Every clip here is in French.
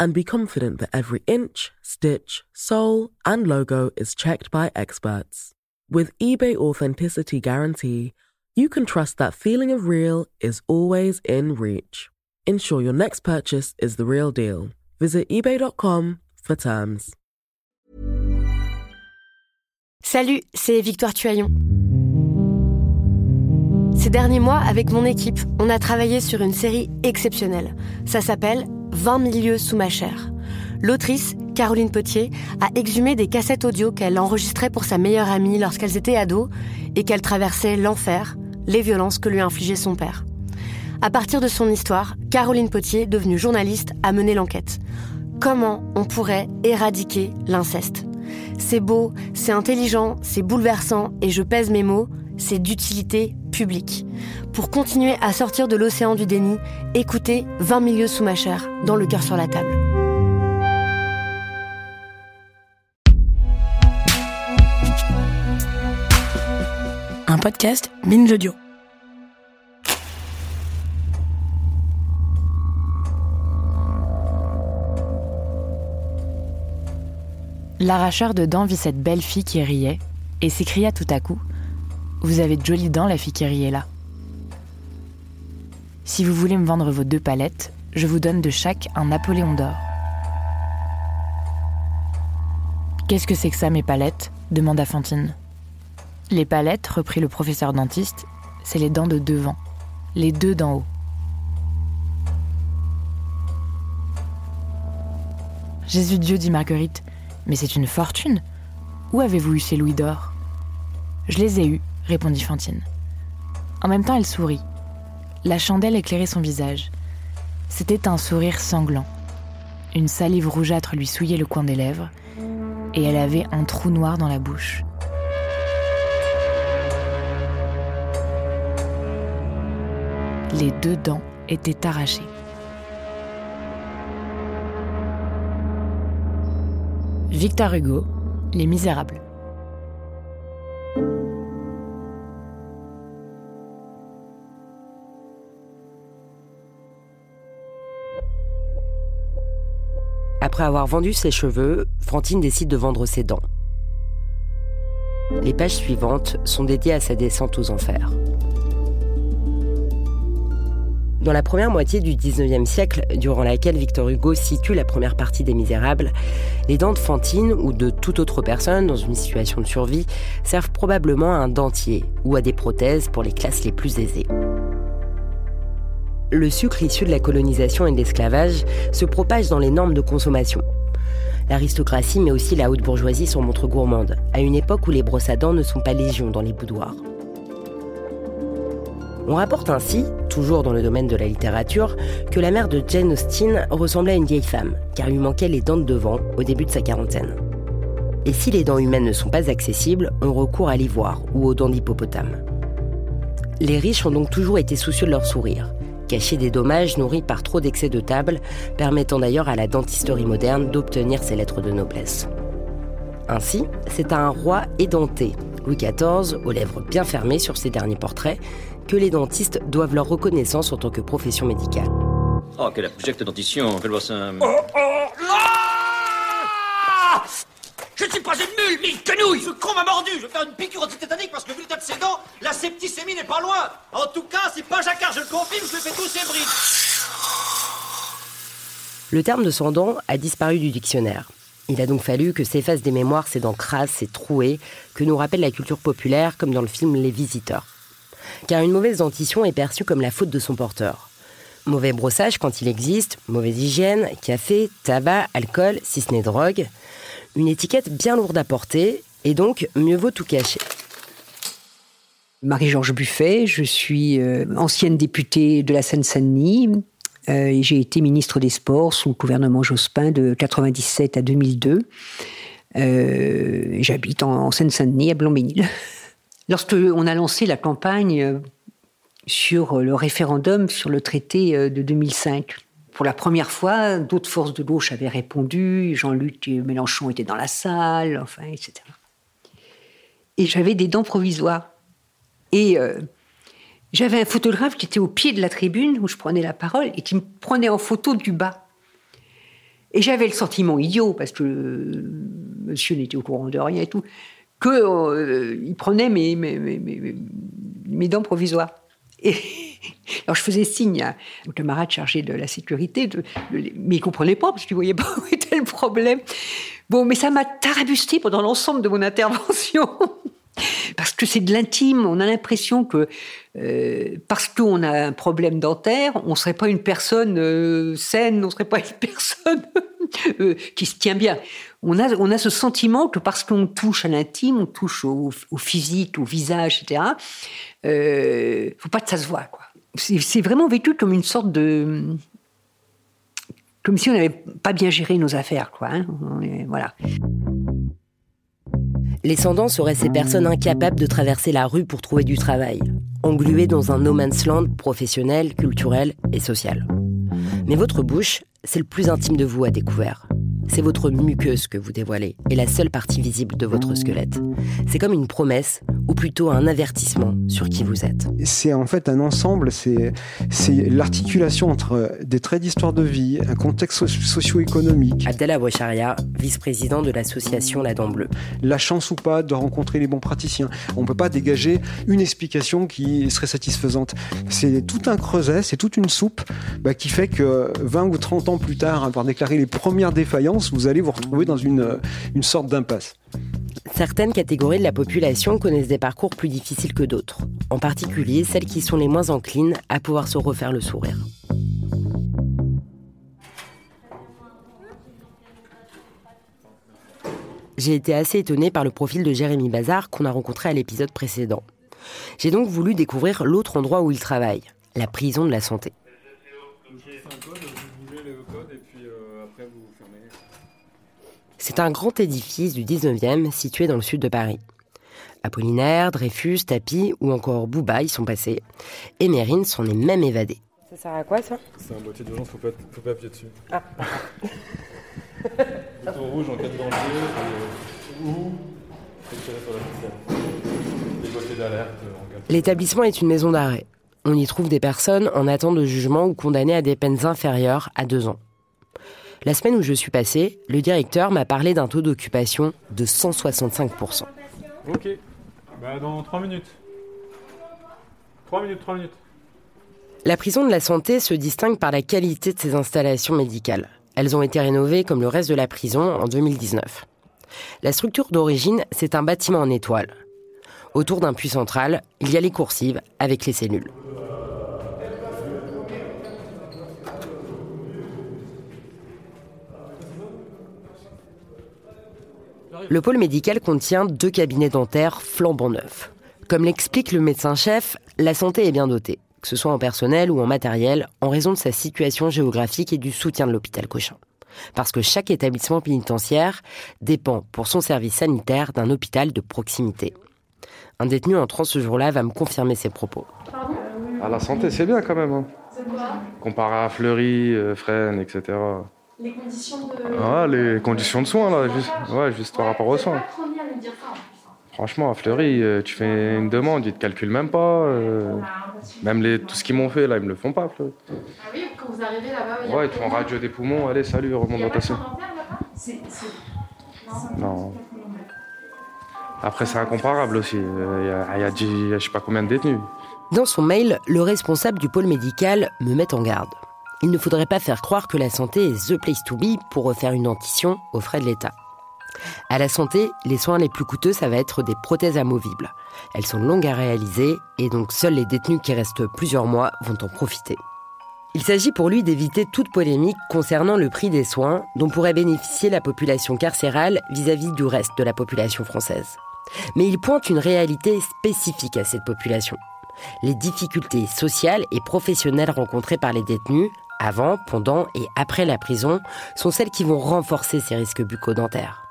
and be confident that every inch, stitch, sole, and logo is checked by experts. With eBay Authenticity Guarantee, you can trust that feeling of real is always in reach. Ensure your next purchase is the real deal. Visit eBay.com for terms. Salut, c'est Victoire Tuaillon. Ces derniers mois, avec mon équipe, on a travaillé sur une série exceptionnelle. Ça s'appelle 20 milieux sous ma chair. L'autrice, Caroline Potier, a exhumé des cassettes audio qu'elle enregistrait pour sa meilleure amie lorsqu'elles étaient ados et qu'elle traversait l'enfer, les violences que lui infligeait son père. À partir de son histoire, Caroline Potier, devenue journaliste, a mené l'enquête. Comment on pourrait éradiquer l'inceste? C'est beau, c'est intelligent, c'est bouleversant et je pèse mes mots, c'est d'utilité publique. Pour continuer à sortir de l'océan du déni, écoutez 20 milieux sous ma chair, dans le cœur sur la table. Un podcast Binge Audio. L'arracheur de dents vit cette belle fille qui riait et s'écria tout à coup Vous avez de jolies dents, la fille là. Si vous voulez me vendre vos deux palettes, je vous donne de chaque un Napoléon d'or. Qu'est-ce que c'est que ça, mes palettes? demanda Fantine. Les palettes, reprit le professeur dentiste, c'est les dents de devant, les deux d'en haut. Jésus Dieu, dit Marguerite, mais c'est une fortune. Où avez-vous eu ces louis d'or? Je les ai eus, répondit Fantine. En même temps, elle sourit. La chandelle éclairait son visage. C'était un sourire sanglant. Une salive rougeâtre lui souillait le coin des lèvres, et elle avait un trou noir dans la bouche. Les deux dents étaient arrachées. Victor Hugo, Les Misérables. Après avoir vendu ses cheveux, Fantine décide de vendre ses dents. Les pages suivantes sont dédiées à sa descente aux enfers. Dans la première moitié du 19e siècle, durant laquelle Victor Hugo situe la première partie des Misérables, les dents de Fantine ou de toute autre personne dans une situation de survie servent probablement à un dentier ou à des prothèses pour les classes les plus aisées. Le sucre issu de la colonisation et de l'esclavage se propage dans les normes de consommation. L'aristocratie mais aussi la haute bourgeoisie sont montre gourmande, à une époque où les brosses à dents ne sont pas légion dans les boudoirs. On rapporte ainsi, toujours dans le domaine de la littérature, que la mère de Jane Austen ressemblait à une vieille femme, car lui manquait les dents de devant au début de sa quarantaine. Et si les dents humaines ne sont pas accessibles, on recourt à l'ivoire ou aux dents d'hippopotame. Les riches ont donc toujours été soucieux de leur sourire, cacher des dommages nourris par trop d'excès de table, permettant d'ailleurs à la dentisterie moderne d'obtenir ses lettres de noblesse. Ainsi, c'est à un roi édenté, Louis XIV, aux lèvres bien fermées sur ses derniers portraits, que les dentistes doivent leur reconnaissance en tant que profession médicale. Oh, quelle abjecte dentition, quelle voix ça... Oh, oh, ah Je ne suis pas une mule, mille quenouille Ce con m'a mordu Je vais faire une piqûre antitétanique parce que vu le tas de ses dents, la septicémie n'est pas loin. En tout cas, c'est pas Jacquard, je le confirme, je lui fais tous ses briques Le terme de son dent a disparu du dictionnaire. Il a donc fallu que s'effacent des mémoires ces dents crasses et trouées que nous rappelle la culture populaire comme dans le film Les Visiteurs. Car une mauvaise dentition est perçue comme la faute de son porteur. Mauvais brossage quand il existe, mauvaise hygiène, café, tabac, alcool, si ce n'est drogue. Une étiquette bien lourde à porter, et donc mieux vaut tout cacher. Marie-Georges Buffet, je suis euh, ancienne députée de la Seine-Saint-Denis. Euh, et j'ai été ministre des Sports sous le gouvernement Jospin de 1997 à 2002. Euh, j'habite en, Seine-Saint-Denis, à Blanc-Ménil. Lorsqu'on a lancé la campagne euh, sur le référendum sur le traité de 2005, pour la première fois, d'autres forces de gauche avaient répondu, Jean-Luc Mélenchon était dans la salle, enfin, etc. Et j'avais des dents provisoires. Et j'avais un photographe qui était au pied de la tribune où je prenais la parole et qui me prenait en photo du bas. Et j'avais le sentiment idiot, parce que monsieur n'était au courant de rien et tout, qu'il euh, prenait mes, dents provisoires. Alors je faisais signe à mon camarade chargé de la sécurité, mais il ne comprenait pas, parce qu'il ne voyait pas où était le problème. Bon, mais ça m'a tarabusté pendant l'ensemble de mon intervention. Parce que c'est de l'intime, on a l'impression que euh, parce qu'on a un problème dentaire, on ne serait pas une personne euh, saine, on ne serait pas une personne euh, qui se tient bien. On a, on a ce sentiment que parce qu'on touche à l'intime, on touche au, physique, au visage, etc., euh, faut pas que ça se voit. C'est, vraiment vécu comme une sorte de... Comme si on n'avait pas bien géré nos affaires. Quoi, hein. voilà. Les sans seraient ces personnes incapables de traverser la rue pour trouver du travail, engluées dans un no man's land professionnel, culturel et social. Mais votre bouche, c'est le plus intime de vous à découvert. C'est votre muqueuse que vous dévoilez et la seule partie visible de votre squelette. C'est comme une promesse ou plutôt un avertissement sur qui vous êtes. C'est en fait un ensemble, c'est l'articulation entre des traits d'histoire de vie, un contexte socio-économique. Abdallah Bouacharia, vice-président de l'association La Dent Bleue. La chance ou pas de rencontrer les bons praticiens. On ne peut pas dégager une explication qui serait satisfaisante. C'est tout un creuset, c'est toute une soupe bah, qui fait que 20 ou 30 ans plus tard, avoir déclaré les premières défaillances, vous allez vous retrouver dans une, une sorte d'impasse. Certaines catégories de la population connaissent des parcours plus difficiles que d'autres, en particulier celles qui sont les moins enclines à pouvoir se refaire le sourire. J'ai été assez étonnée par le profil de Jérémy Bazar qu'on a rencontré à l'épisode précédent. J'ai donc voulu découvrir l'autre endroit où il travaille, la prison de la santé. C'est un grand édifice du 19e situé dans le sud de Paris. Apollinaire, Dreyfus, Tapi ou encore Bouba y sont passés. Et Mérine s'en est même évadée. Ça sert à quoi ça? C'est un boîtier d'urgence, faut pas, faut pas appuyer dessus. Ah. Bouton rouge en cas de danger, euh, ou tirer sur la Les boîtiers d'alerte en cas de... L'établissement est une maison d'arrêt. On y trouve des personnes en attente de jugement ou condamnées à des peines inférieures à deux ans. La semaine où je suis passé, le directeur m'a parlé d'un taux d'occupation de 165%. Ok, bah dans 3 minutes. 3 minutes, 3 minutes. La prison de la santé se distingue par la qualité de ses installations médicales. Elles ont été rénovées comme le reste de la prison en 2019. La structure d'origine, c'est un bâtiment en étoile. Autour d'un puits central, il y a les coursives avec les cellules. Le pôle médical contient deux cabinets dentaires flambant neufs. Comme l'explique le médecin-chef, la santé est bien dotée, que ce soit en personnel ou en matériel, en raison de sa situation géographique et du soutien de l'hôpital Cochin. Parce que chaque établissement pénitentiaire dépend pour son service sanitaire d'un hôpital de proximité. Un détenu entrant ce jour-là va me confirmer ses propos. Ah, la santé, c'est bien quand même. Hein. Comparé à Fleury, euh, Fresnes, etc. Les conditions de. Ah, les conditions de soins, là, juste, ouais, juste par rapport aux soins. Hein. Franchement, à Fleury, euh, tu fais une demande, ils te calculent même pas. Euh, même les, tout ce qu'ils m'ont fait, là, ils me le font pas, Fleury. Ah oui, quand vous arrivez là-bas, Ouais, ils te font radio des poumons, allez, salut, remonte dans ta Non. Après, c'est incomparable aussi. Euh, il y, a, y a je sais pas combien de détenus. Dans son mail, le responsable du pôle médical me met en garde il ne faudrait pas faire croire que la santé est the place to be pour refaire une dentition aux frais de l'État. À la santé, les soins les plus coûteux, ça va être des prothèses amovibles. Elles sont longues à réaliser et donc seuls les détenus qui restent plusieurs mois vont en profiter. Il s'agit pour lui d'éviter toute polémique concernant le prix des soins dont pourrait bénéficier la population carcérale vis-à-vis du reste de la population française. Mais il pointe une réalité spécifique à cette population. Les difficultés sociales et professionnelles rencontrées par les détenus avant, pendant et après la prison sont celles qui vont renforcer ces risques bucco-dentaires.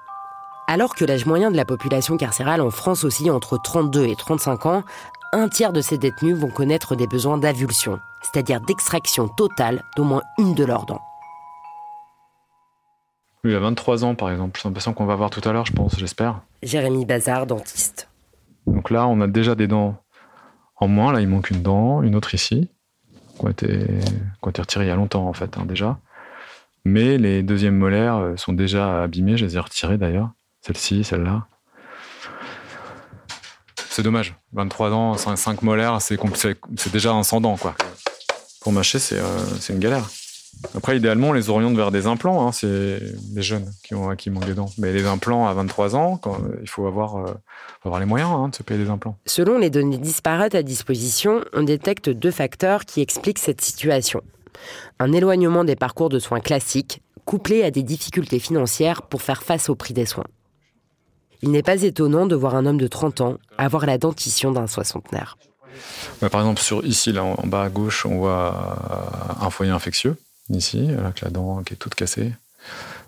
Alors que l'âge moyen de la population carcérale en France oscille entre 32 et 35 ans, un tiers de ces détenus vont connaître des besoins d'avulsion, c'est-à-dire d'extraction totale d'au moins une de leurs dents. Lui, il a 23 ans, par exemple. C'est un patient qu'on va voir tout à l'heure, je pense, j'espère. Jérémy Bazar, dentiste. Donc là, on a déjà des dents en moins. Là, il manque une dent, une autre ici, qui ont été, retirées il y a longtemps, en fait, hein, déjà. Mais les deuxièmes molaires euh, sont déjà abîmées. Je les ai retirées, d'ailleurs. Celle-ci, celle-là. C'est dommage. 23 ans, 5, 5 molaires, c'est déjà un 100 dents, quoi. Pour mâcher, c'est euh, une galère. Après, idéalement, on les oriente vers des implants. hein. C'est des jeunes qui, ont, qui manquent des dents. Mais les implants à 23 ans, quand, il faut avoir, euh, avoir les moyens hein, de se payer des implants. Selon les données disparates à disposition, on détecte deux facteurs qui expliquent cette situation. Un éloignement des parcours de soins classiques, couplé à des difficultés financières pour faire face au prix des soins. Il n'est pas étonnant de voir un homme de 30 ans avoir la dentition d'un soixantenaire. Ouais, par exemple, sur, ici, là, en bas à gauche, on voit euh, un foyer infectieux. Ici, avec la dent qui est toute cassée.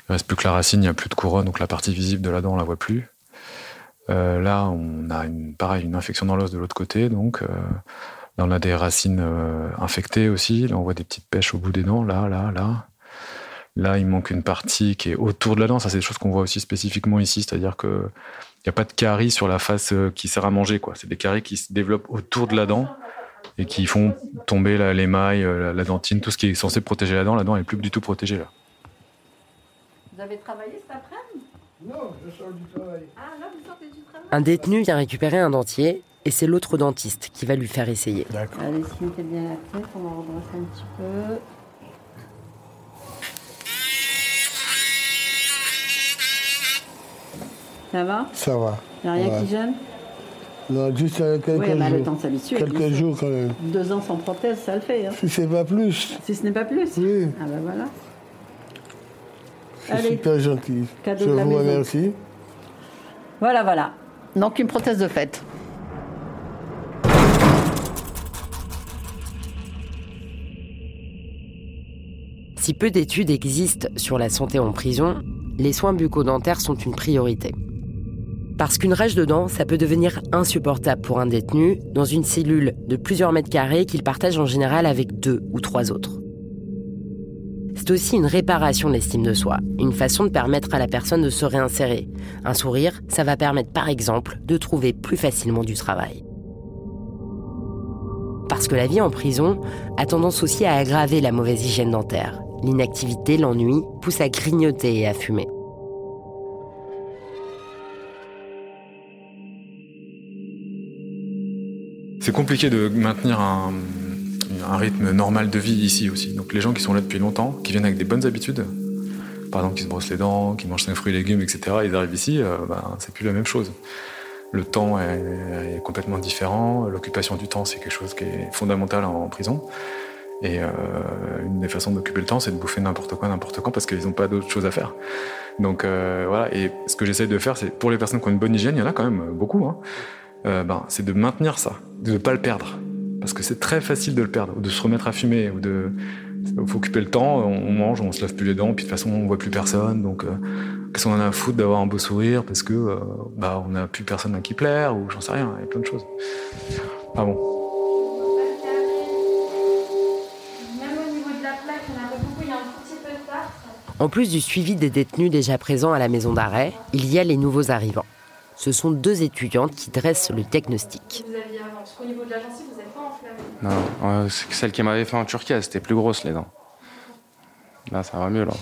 Il reste plus que la racine, il n'y a plus de couronne, donc la partie visible de la dent, on la voit plus. Euh, là, on a une, infection dans l'os de l'autre côté, donc là, on a des racines euh, infectées aussi. Là, on voit des petites pêches au bout des dents, là, là, là. Là, il manque une partie qui est autour de la dent. Ça, c'est des choses qu'on voit aussi spécifiquement ici, c'est-à-dire que il n'y a pas de caries sur la face euh, qui sert à manger. C'est des caries qui se développent autour de la dent et qui font tomber la- l'émail, euh, la, la dentine, tout ce qui est censé protéger la dent. La dent est plus du tout protégée là. Vous avez travaillé cet après-midi? Non, je sors du travail. Ah, là, vous sortez du travail? Un détenu vient récupérer un dentier et c'est l'autre dentiste qui va lui faire essayer. Allez, si mettez bien la tête, on va redresser un petit peu. Ça va? Ça va. Il a rien Ouais. qui gêne? Non, juste euh, quelques Oui, mais jours. le temps s'habitue. Quelques jours quand même. Deux ans sans prothèse, ça le fait. Hein. Si c'est pas plus, Si ce n'est pas plus Oui. Ah ben voilà. c'est super gentil. Cadeau je de la vous maison. remercie. Voilà, voilà. Donc une prothèse de fête. Si peu d'études existent sur la santé en prison, les soins bucco-dentaires sont une priorité. Parce qu'une rage de dents, ça peut devenir insupportable pour un détenu dans une cellule de plusieurs mètres carrés qu'il partage en général avec deux ou trois autres. C'est aussi une réparation de l'estime de soi, une façon de permettre à la personne de se réinsérer. Un sourire, ça va permettre par exemple de trouver plus facilement du travail. Parce que la vie en prison a tendance aussi à aggraver la mauvaise hygiène dentaire. L'inactivité, l'ennui poussent à grignoter et à fumer. C'est compliqué de maintenir un, rythme normal de vie ici aussi. Donc les gens qui sont là depuis longtemps, qui viennent avec des bonnes habitudes, par exemple qui se brossent les dents, qui mangent 5 fruits et légumes, etc., ils arrivent ici, euh, ben, c'est plus la même chose. Le temps est, est complètement différent, l'occupation du temps c'est quelque chose qui est fondamental en, prison. Et euh, une des façons d'occuper le temps, c'est de bouffer n'importe quoi, n'importe quand, parce qu'ils n'ont pas d'autre chose à faire. Donc euh, voilà, et ce que j'essaye de faire, c'est pour les personnes qui ont une bonne hygiène, il y en a quand même beaucoup, hein, euh, ben, c'est de maintenir ça, de ne pas le perdre. Parce que c'est très facile de le perdre, ou de se remettre à fumer, ou de. Il faut occuper le temps, on mange, on se lave plus les dents, puis de toute façon on voit plus personne, donc euh, qu'est-ce qu'on en a à foutre d'avoir un beau sourire parce que euh, bah, on n'a plus personne à qui plaire, ou j'en sais rien, il y a plein de choses. Ah bon. En plus du suivi des détenus déjà présents à la maison d'arrêt, il y a les nouveaux arrivants. Ce sont deux étudiantes qui dressent le diagnostic. Vous aviez avant, parce qu'au niveau de la gencive, vous n'êtes pas enflammé. Non, euh, celle qui m'avait fait en Turquie, elle, c'était plus grosse les dents. Là, ça va mieux là.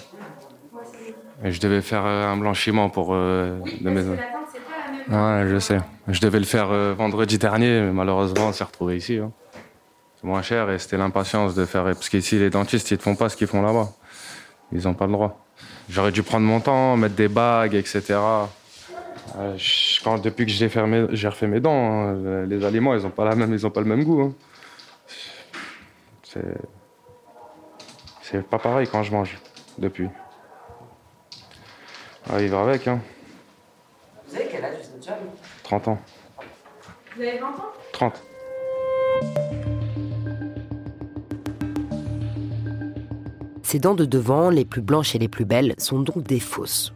Et je devais faire euh, un blanchiment pour euh, de mes Parce que la teinte, c'est pas la même. Ouais, je sais. Je devais le faire euh, vendredi dernier, mais malheureusement, on s'est retrouvé ici. hein. C'est moins cher et c'était l'impatience de faire. Parce qu'ici, les dentistes, ils ne font pas ce qu'ils font là-bas. Ils n'ont pas le droit. J'aurais dû prendre mon temps, mettre des bagues, etc. Euh, je- quand, depuis que j'ai j'ai refait mes dents, hein, les aliments, ils n'ont pas, la même- ils ont pas le même goût. hein. C'est. C'est pas pareil quand je mange depuis. Il va avec, hein. Vous avez quel âge, vous êtes 30 ans. Vous avez 20 ans? 30. Ces dents de devant, les plus blanches et les plus belles, sont donc des fausses.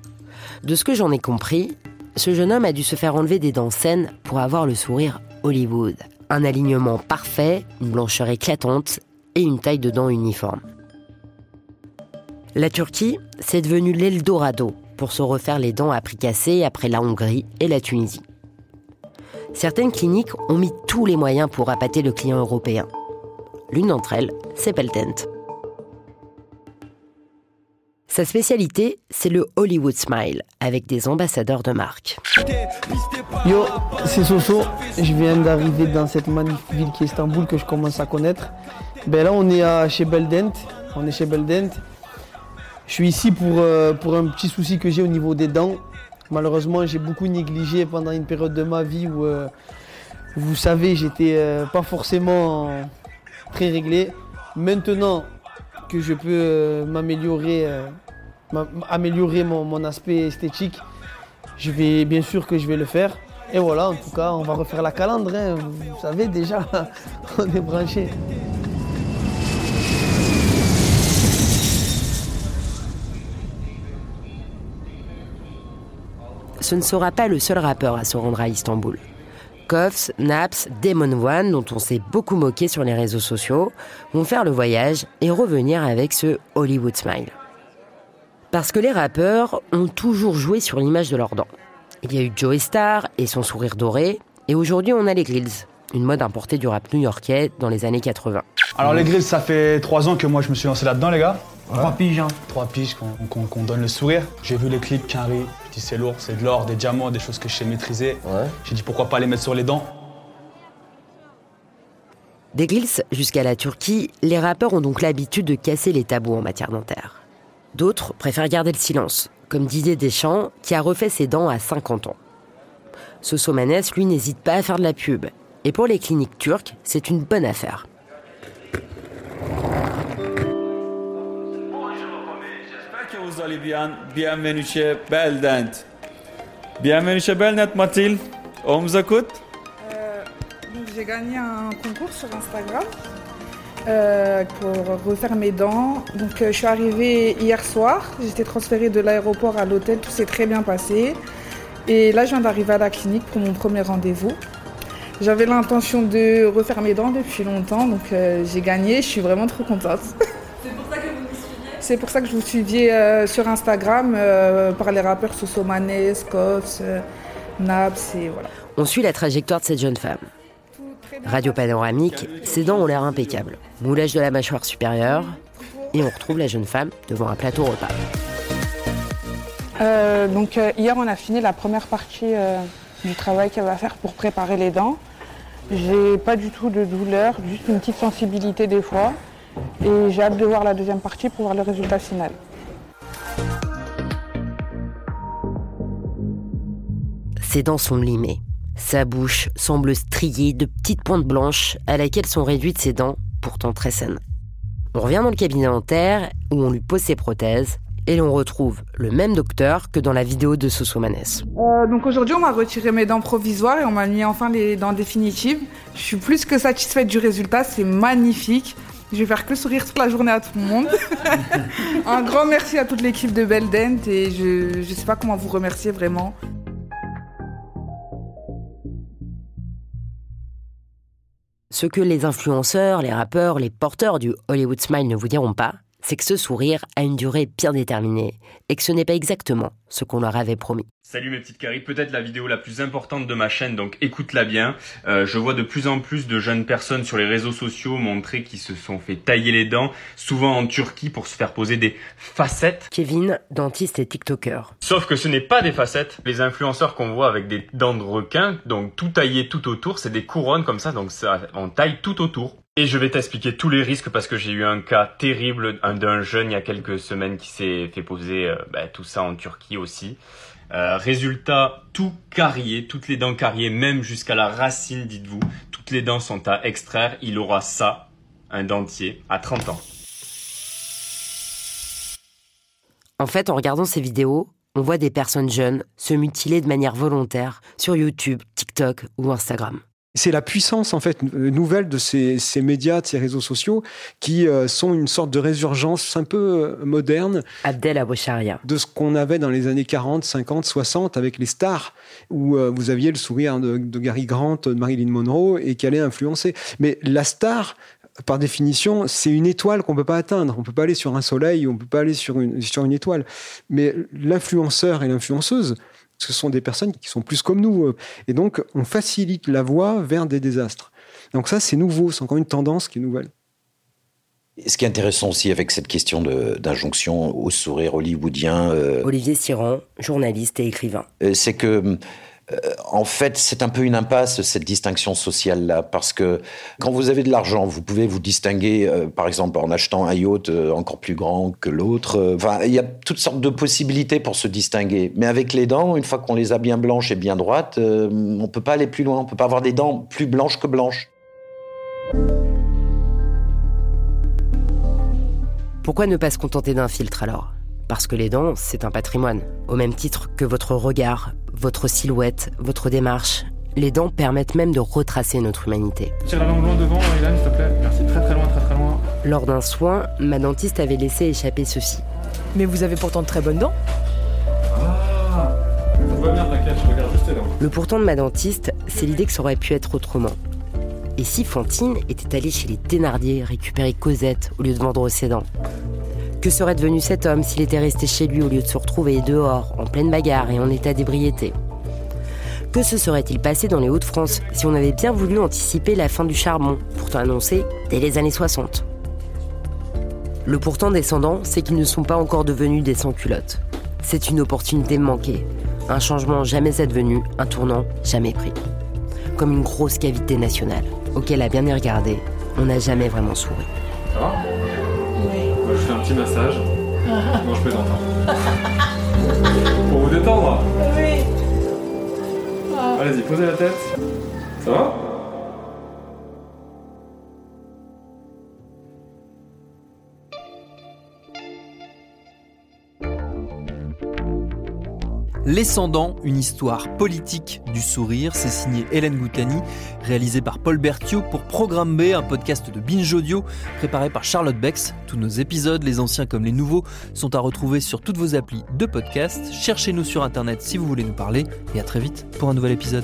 De ce que j'en ai compris, ce jeune homme a dû se faire enlever des dents saines pour avoir le sourire Hollywood. Un alignement parfait, une blancheur éclatante et une taille de dents uniforme. La Turquie, c'est devenu l'Eldorado pour se refaire les dents à prix cassé après la Hongrie et la Tunisie. Certaines cliniques ont mis tous les moyens pour appâter le client européen. L'une d'entre elles, c'est Peltent. Sa spécialité, c'est le Hollywood Smile, avec des ambassadeurs de marque. Yo, c'est Soso. Je viens d'arriver dans cette magnifique ville qui est Istanbul que je commence à connaître. Ben là, on est à, chez Beldent. On est chez Beldent. Je suis ici pour, euh, pour un petit souci que j'ai au niveau des dents. Malheureusement, j'ai beaucoup négligé pendant une période de ma vie où, euh, vous savez, j'étais euh, pas forcément très réglé. Maintenant que je peux m'améliorer, améliorer mon, aspect esthétique, je vais bien sûr que je vais le faire. Et voilà, en tout cas, on va refaire la calandre. hein. Vous savez déjà, on est branché. Ce ne sera pas le seul rappeur à se rendre à Istanbul. Koffs, Naps, Demon One, dont on s'est beaucoup moqué sur les réseaux sociaux, vont faire le voyage et revenir avec ce Hollywood Smile. Parce que les rappeurs ont toujours joué sur l'image de leurs dents. Il y a eu Joey Star et son sourire doré, et aujourd'hui on a les grills, une mode importée du rap new-yorkais dans les années 80. Alors les grills, ça fait trois ans que moi je me suis lancé là-dedans les gars. Trois piges hein. Trois piges qu'on donne le sourire. J'ai vu les clips Quinry, je dis c'est lourd, c'est de l'or, des diamants, des choses que je sais maîtriser. J'ai dit pourquoi pas les mettre sur les dents? Des grills jusqu'à la Turquie, les rappeurs ont donc l'habitude de casser les tabous en matière dentaire. D'autres préfèrent garder le silence, comme Didier Deschamps, qui a refait ses dents à 50 ans. Soso Manès, lui, n'hésite pas à faire de la pub. Et pour les cliniques turques, c'est une bonne affaire. J'espère que vous allez bien. Bienvenue chez Beldent. Bienvenue chez Beldent, Mathilde. On vous écoute Donc, j'ai gagné un concours sur Instagram euh, pour refaire mes dents. Donc euh, je suis arrivée hier soir, j'étais transférée de l'aéroport à l'hôtel, tout s'est très bien passé. Et là je viens d'arriver à la clinique pour mon premier rendez-vous. J'avais l'intention de refaire mes dents depuis longtemps, donc euh, j'ai gagné, je suis vraiment trop contente. C'est pour ça que vous nous suivez C'est pour ça que je vous suiviez euh, sur Instagram euh, par les rappeurs Sosomanes, euh, Naps et voilà. On suit la trajectoire de cette jeune femme. Radio panoramique, ses dents ont l'air impeccables. Moulage de la mâchoire supérieure, et on retrouve la jeune femme devant un plateau repas. Euh, donc euh, hier on a fini la première partie euh, du travail qu'elle va faire pour préparer les dents. J'ai pas du tout de douleur, juste une petite sensibilité des fois. Et j'ai hâte de voir la deuxième partie pour voir le résultat final. Ses dents sont limées. Sa bouche semble striée de petites pointes blanches à laquelle sont réduites ses dents, pourtant très saines. On revient dans le cabinet dentaire où on lui pose ses prothèses et l'on retrouve le même docteur que dans la vidéo de Sosomanes. Euh, donc aujourd'hui on m'a retiré mes dents provisoires et on m'a mis enfin les dents définitives. Je suis plus que satisfaite du résultat, c'est magnifique. Je vais faire que sourire toute la journée à tout le monde. Un grand merci à toute l'équipe de Beldent et je ne sais pas comment vous remercier vraiment. Ce que les influenceurs, les rappeurs, les porteurs du Hollywood Smile ne vous diront pas, c'est que ce sourire a une durée bien déterminée et que ce n'est pas exactement ce qu'on leur avait promis. Salut mes petites caries, peut-être la vidéo la plus importante de ma chaîne, donc écoute-la bien. Euh, je vois de plus en plus de jeunes personnes sur les réseaux sociaux montrer qu'ils se sont fait tailler les dents, souvent en Turquie pour se faire poser des facettes. Kevin, dentiste et TikToker. Sauf que ce n'est pas des facettes. Les influenceurs qu'on voit avec des dents de requin, donc tout taillé tout autour, c'est des couronnes comme ça, donc ça, on taille tout autour. Et je vais t'expliquer tous les risques parce que j'ai eu un cas terrible un- d'un jeune il y a quelques semaines qui s'est fait poser euh, bah, tout ça en Turquie Euh, résultat, tout carrié, toutes les dents carriées, même jusqu'à la racine, dites-vous. Toutes les dents sont à extraire. Il aura ça, un dentier, à 30 ans. En fait, en regardant ces vidéos, on voit des personnes jeunes se mutiler de manière volontaire sur YouTube, TikTok ou Instagram. C'est la puissance en fait nouvelle de ces, ces, médias, de ces réseaux sociaux, qui euh, sont une sorte de résurgence un peu euh, moderne. Abdel Aboucharia. De ce qu'on avait dans les années 40, 50, 60 avec les stars, où euh, vous aviez le sourire de, de, Gary Grant, de Marilyn Monroe, et qui allait influencer. Mais la star, par définition, c'est une étoile qu'on ne peut pas atteindre. On ne peut pas aller sur un soleil, on ne peut pas aller sur une, sur une étoile. Mais l'influenceur et l'influenceuse, ce sont des personnes qui sont plus comme nous. euh, Et donc, on facilite la voie vers des désastres. Donc ça, c'est nouveau, c'est encore une tendance qui est nouvelle. Ce qui est intéressant aussi avec cette question d'injonction au sourire hollywoodien. Euh, Olivier Siran, journaliste et écrivain. Euh, c'est que euh, en fait, c'est un peu une impasse, cette distinction sociale-là, parce que quand vous avez de l'argent, vous pouvez vous distinguer, euh, par exemple, en achetant un yacht euh, encore plus grand que l'autre. Enfin, il y a toutes sortes de possibilités pour se distinguer. Mais avec les dents, une fois qu'on les a bien blanches et bien droites, on peut pas aller plus loin. On peut pas avoir des dents plus blanches que blanches. Pourquoi ne pas se contenter d'un filtre alors? Parce que les dents, c'est un patrimoine. Au même titre que votre regard, votre silhouette, votre démarche. Les dents permettent même de retracer notre humanité. Tire la langue loin devant, Ilan, s'il te plaît. Merci, très très loin, très très loin. Lors d'un soin, ma dentiste avait laissé échapper ceci. Mais vous avez pourtant de très bonnes dents. Ah Ça va bien, t'inquiète, je regarde juste tes dents. Le pourtant de ma dentiste, c'est l'idée que ça aurait pu être autrement. Et si Fantine était allée chez les Thénardier récupérer Cosette au lieu de vendre ses dents? Que serait devenu cet homme s'il était resté chez lui au lieu de se retrouver dehors, en pleine bagarre et en état d'ébriété? Que se serait-il passé dans les Hauts-de-France si on avait bien voulu anticiper la fin du charbon, pourtant annoncée dès les années 60 Le pourtant descendant, c'est qu'ils ne sont pas encore devenus des sans-culottes. C'est une opportunité manquée, un changement jamais advenu, un tournant jamais pris. Comme une grosse cavité nationale, auquel à bien y regarder, on n'a jamais vraiment souri. Je fais un petit massage. non, je plaisante. hein. Pour vous détendre Oui. Allez-y, posez la tête. Ça va? L'Escendant, une histoire politique du sourire, c'est signé Hélène Goutani, réalisé par Paul Berthiaud pour Programme B, un podcast de Binge Audio préparé par Charlotte Bex. Tous nos épisodes, les anciens comme les nouveaux, sont à retrouver sur toutes vos applis de podcast. Cherchez-nous sur internet si vous voulez nous parler et à très vite pour un nouvel épisode.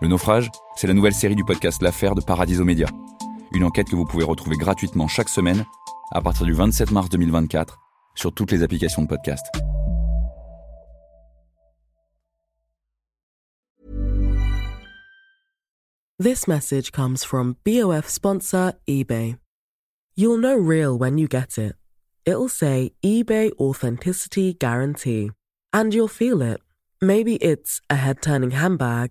Le naufrage, c'est la nouvelle série du podcast L'affaire de Paradiso Média. Une enquête que vous pouvez retrouver gratuitement chaque semaine à partir du 27 mars 2024 sur toutes les applications de podcast. This message comes from BOF sponsor eBay. You'll know real when you get it. It'll say eBay Authenticity Guarantee. And you'll feel it. Maybe it's a head turning handbag,